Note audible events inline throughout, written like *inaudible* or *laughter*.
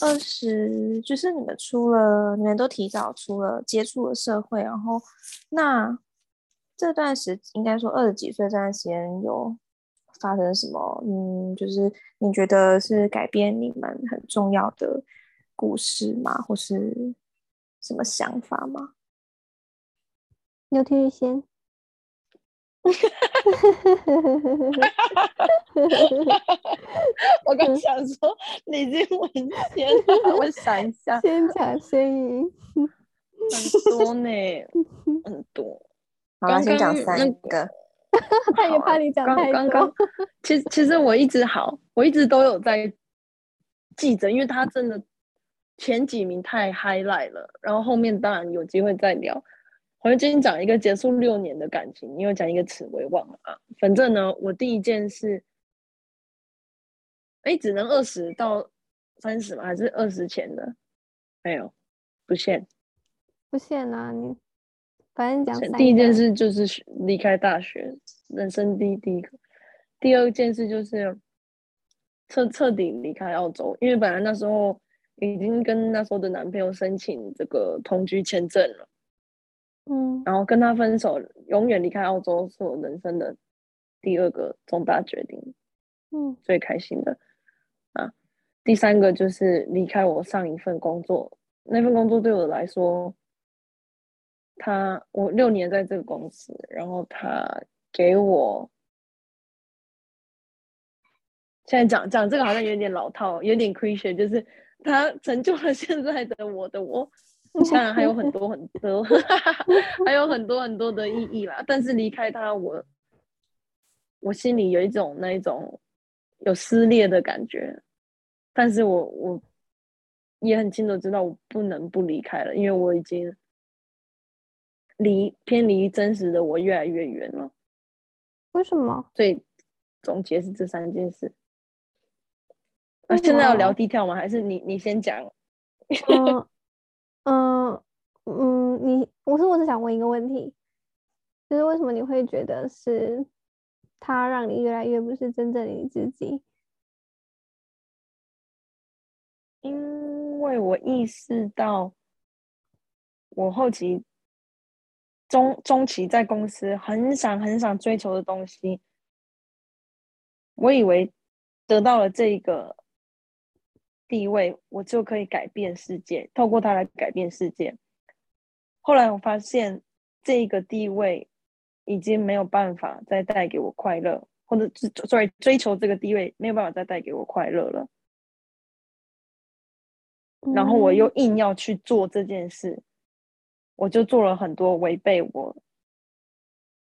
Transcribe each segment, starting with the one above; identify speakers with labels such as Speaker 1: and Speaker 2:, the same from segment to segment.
Speaker 1: 二十，就是你们出了，你们都提早出了，接触了社会，然后那这段时应该说二十几岁这段时间有发生什么？嗯，就是你觉得是改变你们很重要的故事吗？或是什么想法吗？
Speaker 2: 刘天宇先。
Speaker 3: 我刚想说李金文先，*laughs* 我想一下，
Speaker 2: 先讲先赢，
Speaker 3: 很多呢，很多。
Speaker 1: 好，刚先讲三个，*laughs*
Speaker 2: 他也怕你讲太多。刚刚
Speaker 3: 其实其实我一直好，我一直都有在记着，因为他真的前几名太 highlight 了，然后后面当然有机会再聊。我今天讲一个结束六年的感情，因为讲一个词我也忘了啊。反正呢，我第一件事，哎，只能二十到三十吗？还是二十前的？没有，不限，
Speaker 2: 不限啊！你反正讲
Speaker 3: 第一件事就是离开大学，人生第一第一个。第二件事就是彻彻底离开澳洲，因为本来那时候已经跟那时候的男朋友申请这个同居签证了。
Speaker 2: 嗯，
Speaker 3: 然后跟他分手，永远离开澳洲是我人生的第二个重大决定，
Speaker 2: 嗯，
Speaker 3: 最开心的啊。第三个就是离开我上一份工作，那份工作对我来说，他我六年在这个公司，然后他给我，现在讲讲这个好像有点老套，有点 cliche，就是他成就了现在的我的我。*laughs* 当然还有很多很多，*laughs* 还有很多很多的意义啦。但是离开他，我我心里有一种那一种有撕裂的感觉。但是我我也很清楚知道，我不能不离开了，因为我已经离偏离真实的我越来越远了。
Speaker 2: 为什么？
Speaker 3: 所以总结是这三件事。那现在要聊低跳吗？还是你你先讲？*laughs*
Speaker 2: 嗯嗯嗯，你我是我是想问一个问题，就是为什么你会觉得是他让你越来越不是真正你自己？
Speaker 3: 因为我意识到，我后期中中期在公司很想很想追求的东西，我以为得到了这个。地位，我就可以改变世界，透过它来改变世界。后来我发现，这个地位已经没有办法再带给我快乐，或者是追追求这个地位没有办法再带给我快乐了。然后我又硬要去做这件事，我就做了很多违背我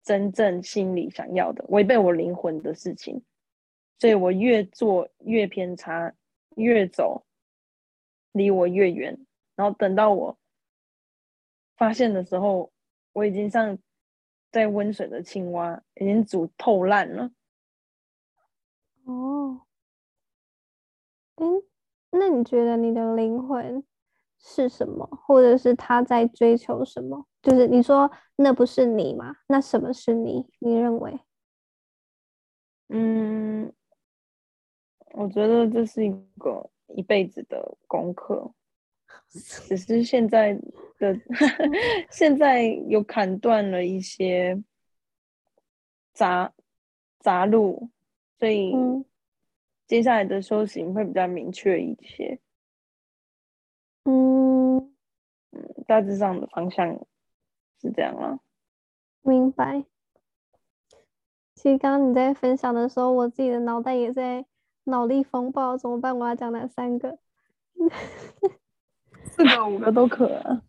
Speaker 3: 真正心里想要的、违背我灵魂的事情，所以我越做越偏差。越走，离我越远。然后等到我发现的时候，我已经像在温水的青蛙，已经煮透烂了。
Speaker 2: 哦，嗯，那你觉得你的灵魂是什么？或者是他在追求什么？就是你说那不是你吗？那什么是你？你认为？
Speaker 3: 嗯。我觉得这是一个一辈子的功课，只是现在的 *laughs* 现在有砍断了一些杂杂路，所以接下来的修行会比较明确一些。
Speaker 2: 嗯，
Speaker 3: 嗯，大致上的方向是这样了。
Speaker 2: 明白。其实刚刚你在分享的时候，我自己的脑袋也在。脑力风暴怎么办？我要讲哪三个？*laughs*
Speaker 3: 四个、五个都可啊。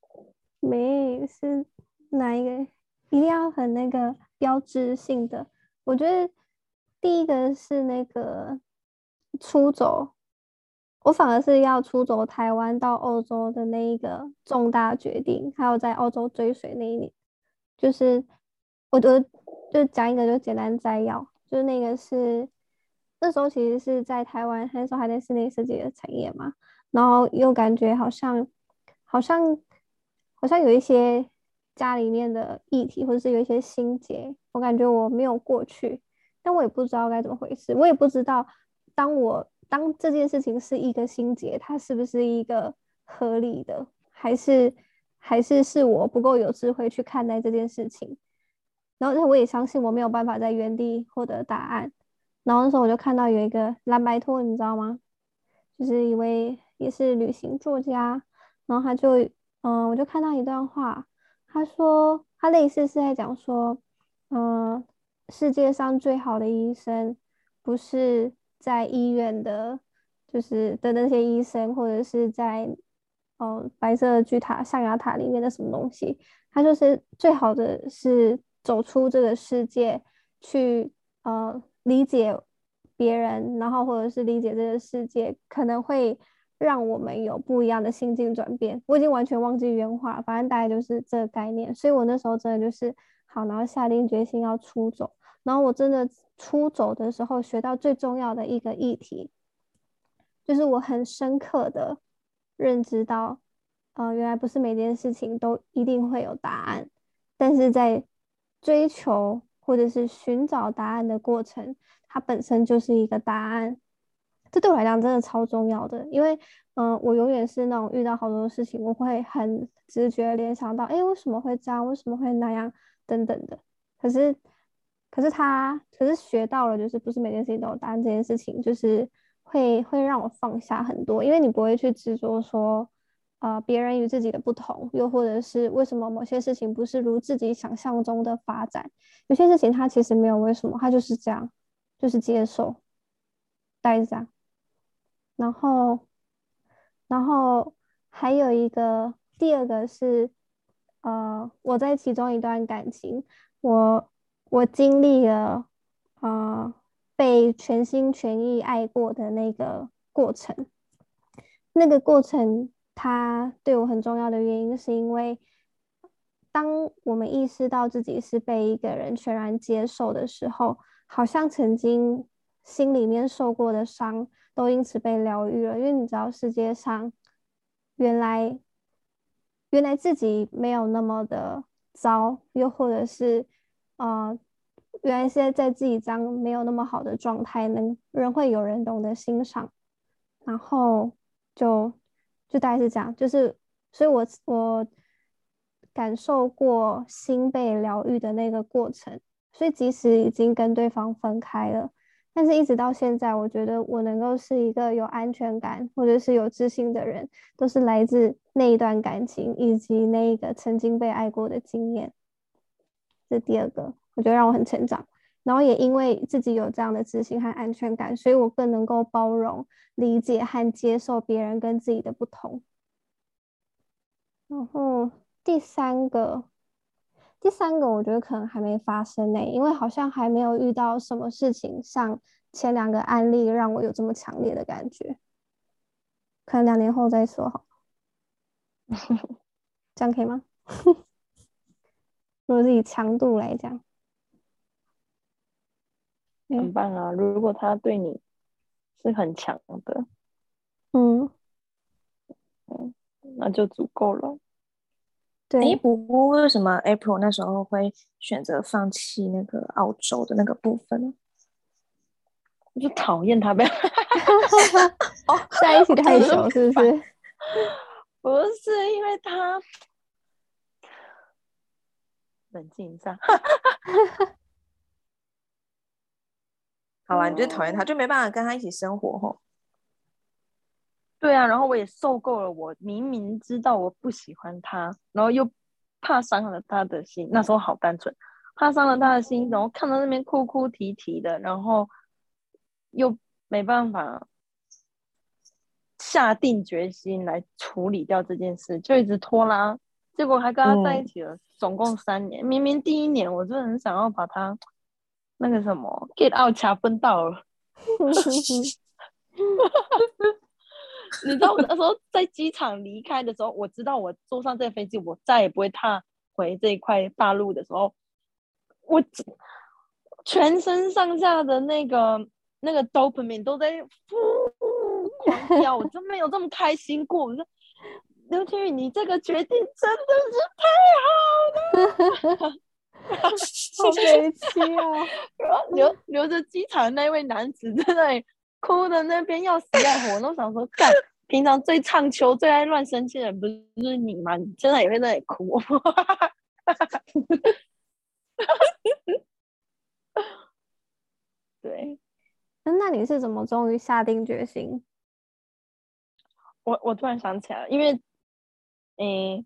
Speaker 3: *laughs*
Speaker 2: 没，是哪一个？一定要很那个标志性的。我觉得第一个是那个出走，我反而是要出走台湾到欧洲的那一个重大决定，还有在澳洲追随那一年，就是我觉得就讲一个就简单摘要，就是那个是。那时候其实是在台湾，那时候还在室内设计的产业嘛，然后又感觉好像，好像，好像有一些家里面的议题，或者是有一些心结，我感觉我没有过去，但我也不知道该怎么回事，我也不知道当我当这件事情是一个心结，它是不是一个合理的，还是还是是我不够有智慧去看待这件事情？然后，我也相信我没有办法在原地获得答案。然后那时候我就看到有一个蓝白兔，你知道吗？就是一位也是旅行作家，然后他就嗯，我就看到一段话，他说他类似是在讲说，嗯，世界上最好的医生不是在医院的，就是的那些医生，或者是在嗯白色巨塔象牙塔里面的什么东西，他就是最好的是走出这个世界去呃理解。别人，然后或者是理解这个世界，可能会让我们有不一样的心境转变。我已经完全忘记原话，反正大概就是这个概念。所以我那时候真的就是好，然后下定决心要出走。然后我真的出走的时候，学到最重要的一个议题，就是我很深刻的认知到，呃，原来不是每件事情都一定会有答案，但是在追求或者是寻找答案的过程。它本身就是一个答案，这对我来讲真的超重要的，因为，嗯、我永远是那种遇到好多事情，我会很直觉联想到，哎，为什么会这样？为什么会那样？等等的。可是，可是他，可是学到了，就是不是每件事情都有答案，这件事情就是会会让我放下很多，因为你不会去执着说，呃，别人与自己的不同，又或者是为什么某些事情不是如自己想象中的发展，有些事情它其实没有为什么，它就是这样。就是接受，待着，然后，然后还有一个第二个是，呃，我在其中一段感情，我我经历了，呃，被全心全意爱过的那个过程，那个过程它对我很重要的原因，是因为当我们意识到自己是被一个人全然接受的时候。好像曾经心里面受过的伤都因此被疗愈了，因为你知道世界上原来原来自己没有那么的糟，又或者是呃原来现在在自己这样没有那么好的状态，能仍会有人懂得欣赏，然后就就大概是这样，就是所以我我感受过心被疗愈的那个过程。所以，即使已经跟对方分开了，但是一直到现在，我觉得我能够是一个有安全感或者是有自信的人，都是来自那一段感情以及那一个曾经被爱过的经验。这第二个，我觉得让我很成长。然后也因为自己有这样的自信和安全感，所以我更能够包容、理解和接受别人跟自己的不同。然后第三个。第三个，我觉得可能还没发生呢，因为好像还没有遇到什么事情，像前两个案例让我有这么强烈的感觉。可能两年后再说好，*laughs* 这样可以吗？*laughs* 如果是以强度来讲，
Speaker 3: 很棒啊！如果他对你是很强的，
Speaker 2: 嗯
Speaker 3: 嗯，那就足够了。
Speaker 1: 哎，不过为什么 April 那时候会选择放弃那个澳洲的那个部分呢？
Speaker 3: 我就讨厌他呗。*laughs*
Speaker 2: 哦，在一起太久是不是？
Speaker 3: 不是，因为他 *laughs* 冷静一下。
Speaker 1: 好吧，你就讨厌他，就没办法跟他一起生活吼。
Speaker 3: 对啊，然后我也受够了。我明明知道我不喜欢他，然后又怕伤了他的心。那时候好单纯，怕伤了他的心，然后看到那边哭哭啼啼的，然后又没办法下定决心来处理掉这件事，就一直拖拉。结果还跟他在一起了，嗯、总共三年。明明第一年我就很想要把他那个什么 get out 掐分到了。*laughs* 你知道我那时候在机场离开的时候，我知道我坐上这飞机，我再也不会踏回这一块大陆的时候，我 *laughs* 全身上下的那个那个 dopamine 都在呼呼狂飙，我真没有这么开心过。我说刘天宇，你这个决定真的是太好了，*laughs*
Speaker 2: 好悲戚啊！*laughs*
Speaker 3: 然后留留着机场那位男子在那里哭的那边要死要活，我都想说，干，平常最唱秋、最爱乱生气的人不是你吗？你现在也会在那里哭。*laughs* 对，
Speaker 2: 那你是怎么终于下定决心？
Speaker 3: 我我突然想起来了，因为，诶，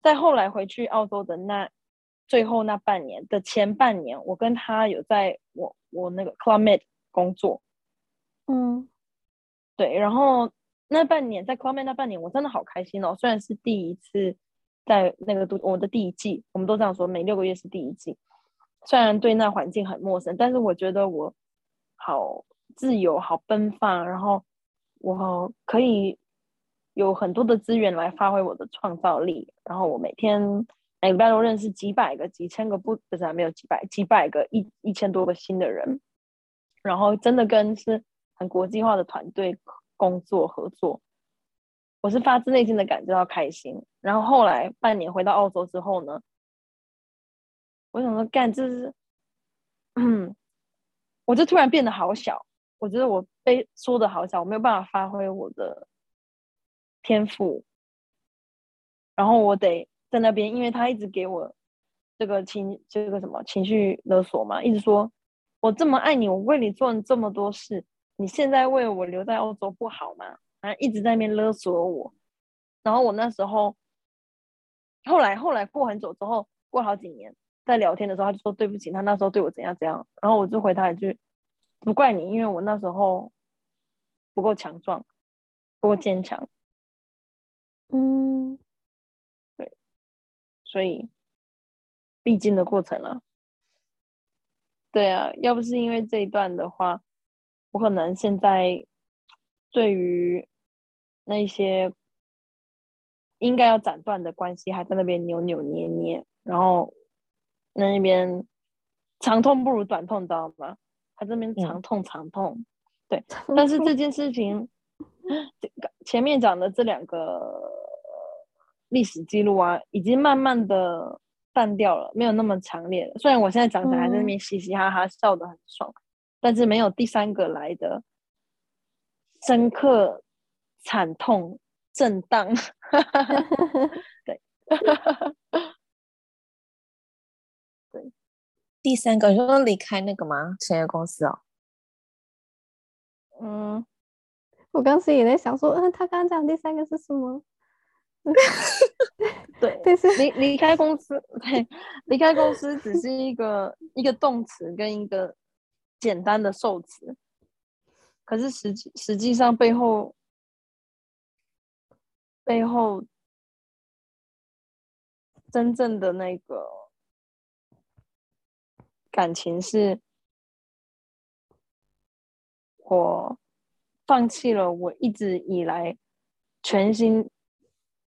Speaker 3: 在后来回去澳洲的那最后那半年的前半年，我跟他有在我我那个 Club Med 工作，
Speaker 2: 嗯，
Speaker 3: 对，然后那半年在 Club Med 那半年，我真的好开心哦，虽然是第一次在那个读我的第一季，我们都这样说，每六个月是第一季，虽然对那环境很陌生，但是我觉得我。好自由，好奔放，然后我可以有很多的资源来发挥我的创造力。然后我每天每个礼拜都认识几百个、几千个不，不是还没有几百、几百个一一千多个新的人。然后真的跟是很国际化的团队工作合作，我是发自内心的感觉到开心。然后后来半年回到澳洲之后呢，我想说干这是，嗯。我就突然变得好小，我觉得我被说的好小，我没有办法发挥我的天赋，然后我得在那边，因为他一直给我这个情这个什么情绪勒索嘛，一直说我这么爱你，我为你做了这么多事，你现在为我留在欧洲不好吗？啊，一直在那边勒索我，然后我那时候后来后来过很久之后，过好几年。在聊天的时候，他就说对不起，他那时候对我怎样怎样，然后我就回他一句，不怪你，因为我那时候不够强壮，不够坚强。
Speaker 2: 嗯，
Speaker 3: 所以必经的过程了。对啊，要不是因为这一段的话，我可能现在对于那些应该要斩断的关系，还在那边扭扭捏捏，然后。那边长痛不如短痛，知道吗？他这边长痛长痛，嗯、对。但是这件事情，*laughs* 前面讲的这两个历史记录啊，已经慢慢的淡掉了，没有那么强烈了。虽然我现在讲起来还在那边嘻嘻哈哈笑得很爽，嗯、但是没有第三个来的深刻、惨痛、震荡。*laughs* 对。
Speaker 1: 对第三个，你说离开那个吗？前一个公司哦。
Speaker 3: 嗯，
Speaker 2: 我刚时也在想说，嗯，他刚刚讲第三个是什么？*laughs*
Speaker 3: 对，但是离离开公司，*laughs* 对，离开公司只是一个一个动词跟一个简单的受词，可是实际实际上背后背后真正的那个。感情是，我放弃了我一直以来全心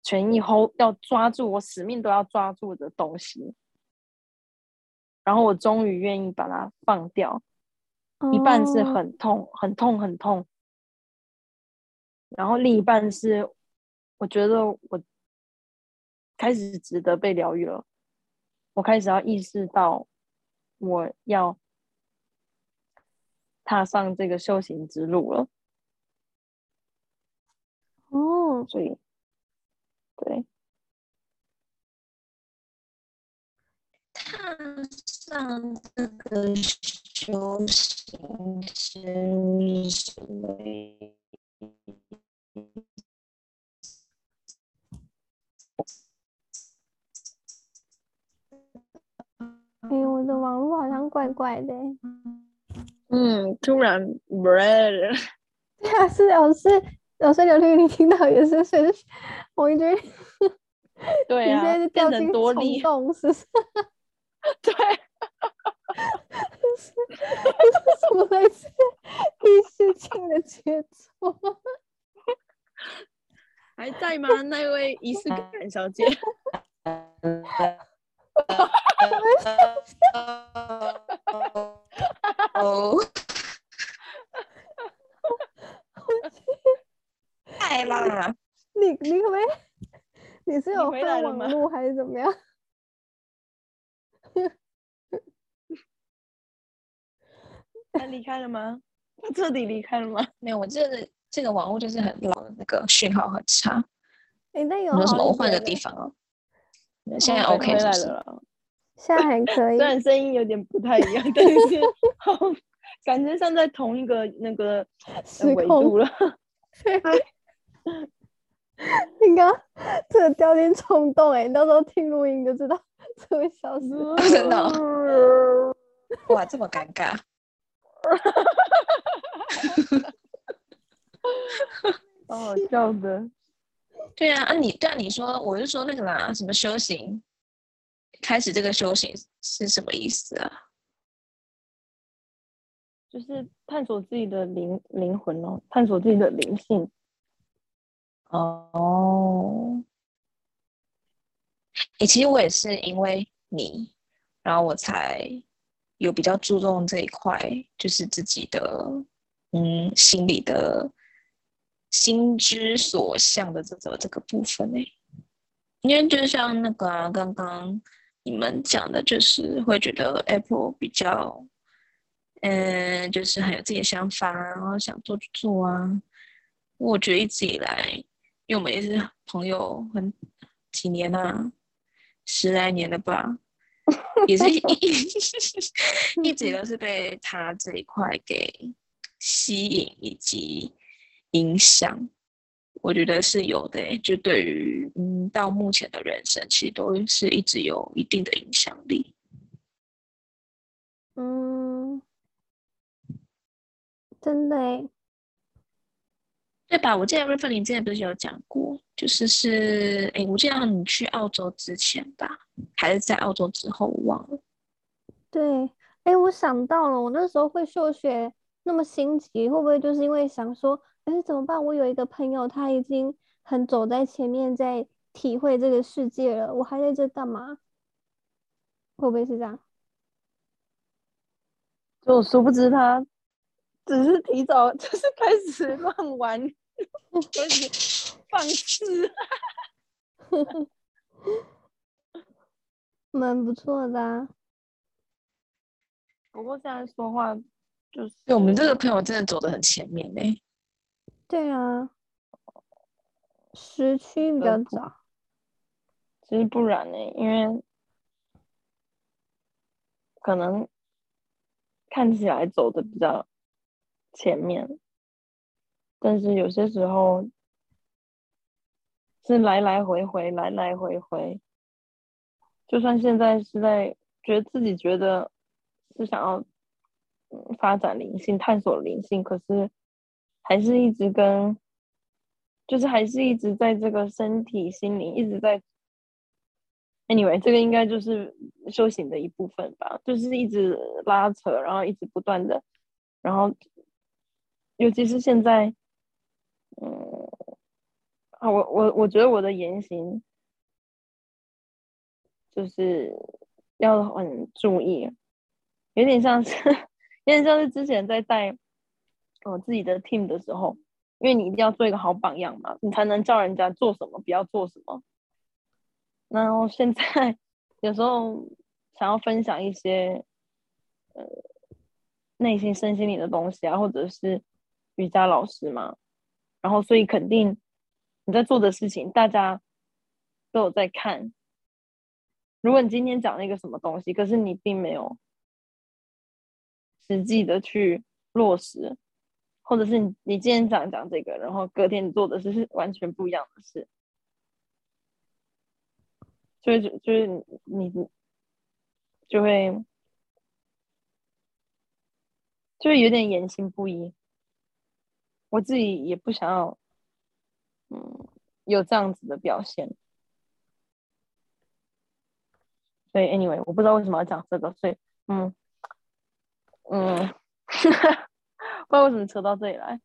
Speaker 3: 全意 hold 要抓住我使命都要抓住的东西，然后我终于愿意把它放掉。一半是很痛，很痛，很痛，然后另一半是我觉得我开始值得被疗愈了，我开始要意识到。我要踏上这个修行之路了。
Speaker 2: 哦，
Speaker 3: 所以，对，
Speaker 1: 踏上这个修行之路。
Speaker 2: 哎，我的网络好像怪怪的。
Speaker 3: 嗯，突然，red。
Speaker 2: 对啊，*laughs* 是老师，老师刘丽，你听到也是，所以我一直。
Speaker 3: 对 *laughs* 啊。
Speaker 2: 你现在是掉进虫洞，是不是？*laughs*
Speaker 3: 对。
Speaker 2: 这是什么来着？第四季的节奏？
Speaker 3: 还在吗？那位仪式感小姐。*laughs*
Speaker 1: 哦，太棒了！*laughs*
Speaker 2: 你你可不可以？你是有换网路还是怎么样？
Speaker 3: 他离开了吗？他彻底离开了吗？
Speaker 1: 没有，我这个这个网络就是很老的那个讯号很差。
Speaker 2: 哎，那有
Speaker 1: 有什么？我换个地方哦。现在 OK 是不是？
Speaker 2: 现在还 *laughs* 可以，
Speaker 3: 虽然声音有点不太一样，但是 *laughs* 感觉像在同一个那个维度了。*laughs*
Speaker 2: 你刚刚这个掉点冲动哎，你到时候听录音就知道这位小时
Speaker 1: 真的。*laughs* 哇，这么尴尬。*laughs*
Speaker 3: 好好笑的。
Speaker 1: 对啊，啊你对啊，你说我就说那个啦，什么修行，开始这个修行是什么意思啊？
Speaker 3: 就是探索自己的灵灵魂哦，探索自己的灵性。
Speaker 1: 哦，诶，其实我也是因为你，然后我才有比较注重这一块，就是自己的嗯心里的。心之所向的这个这个部分呢，因为就像那个，刚刚你们讲的，就是会觉得 Apple 比较，嗯，就是很有自己的想法啊，然后想做就做啊。我觉得一直以来，因为我们也是朋友很几年了，十来年了吧，也是一 *laughs* 一直都是被他这一块给吸引以及。影响，我觉得是有的。就对于嗯，到目前的人生，其实都是一直有一定的影响力。
Speaker 2: 嗯，真的诶，
Speaker 1: 对吧？我记得瑞芬林之前不是有讲过，就是是哎，我记得你去澳洲之前吧，还是在澳洲之后，我忘了。
Speaker 2: 对，哎，我想到了，我那时候会休学那么心急，会不会就是因为想说？哎，怎么办？我有一个朋友，他已经很走在前面，在体会这个世界了。我还在这干嘛？会不会是这样？
Speaker 3: 就殊不知他只是提早，*laughs* 就是开始乱玩，开 *laughs* 始放肆，*laughs*
Speaker 2: 蛮不错的啊。
Speaker 3: 不过现在说话就是，
Speaker 1: 对我们这个朋友真的走的很前面嘞。
Speaker 2: 对啊，时区比较早。
Speaker 3: 其实不然呢，因为可能看起来走的比较前面，但是有些时候是来来回回，来来回回。就算现在是在觉得自己觉得是想要发展灵性、探索灵性，可是。还是一直跟，就是还是一直在这个身体、心灵一直在。Anyway，这个应该就是修行的一部分吧，就是一直拉扯，然后一直不断的，然后，尤其是现在，嗯，啊，我我我觉得我的言行，就是要很注意，有点像是，*laughs* 有点像是之前在带。我自己的 team 的时候，因为你一定要做一个好榜样嘛，你才能叫人家做什么，不要做什么。然后现在有时候想要分享一些呃内心身心灵的东西啊，或者是瑜伽老师嘛，然后所以肯定你在做的事情，大家都有在看。如果你今天讲了一个什么东西，可是你并没有实际的去落实。或者是你你今天讲讲这个，然后隔天你做的事是完全不一样的事，所以就就是你就会就会有点言行不一。我自己也不想要，嗯，有这样子的表现。所以 anyway，我不知道为什么要讲这个，所以嗯嗯。*laughs* 不知道为什么扯到这里来，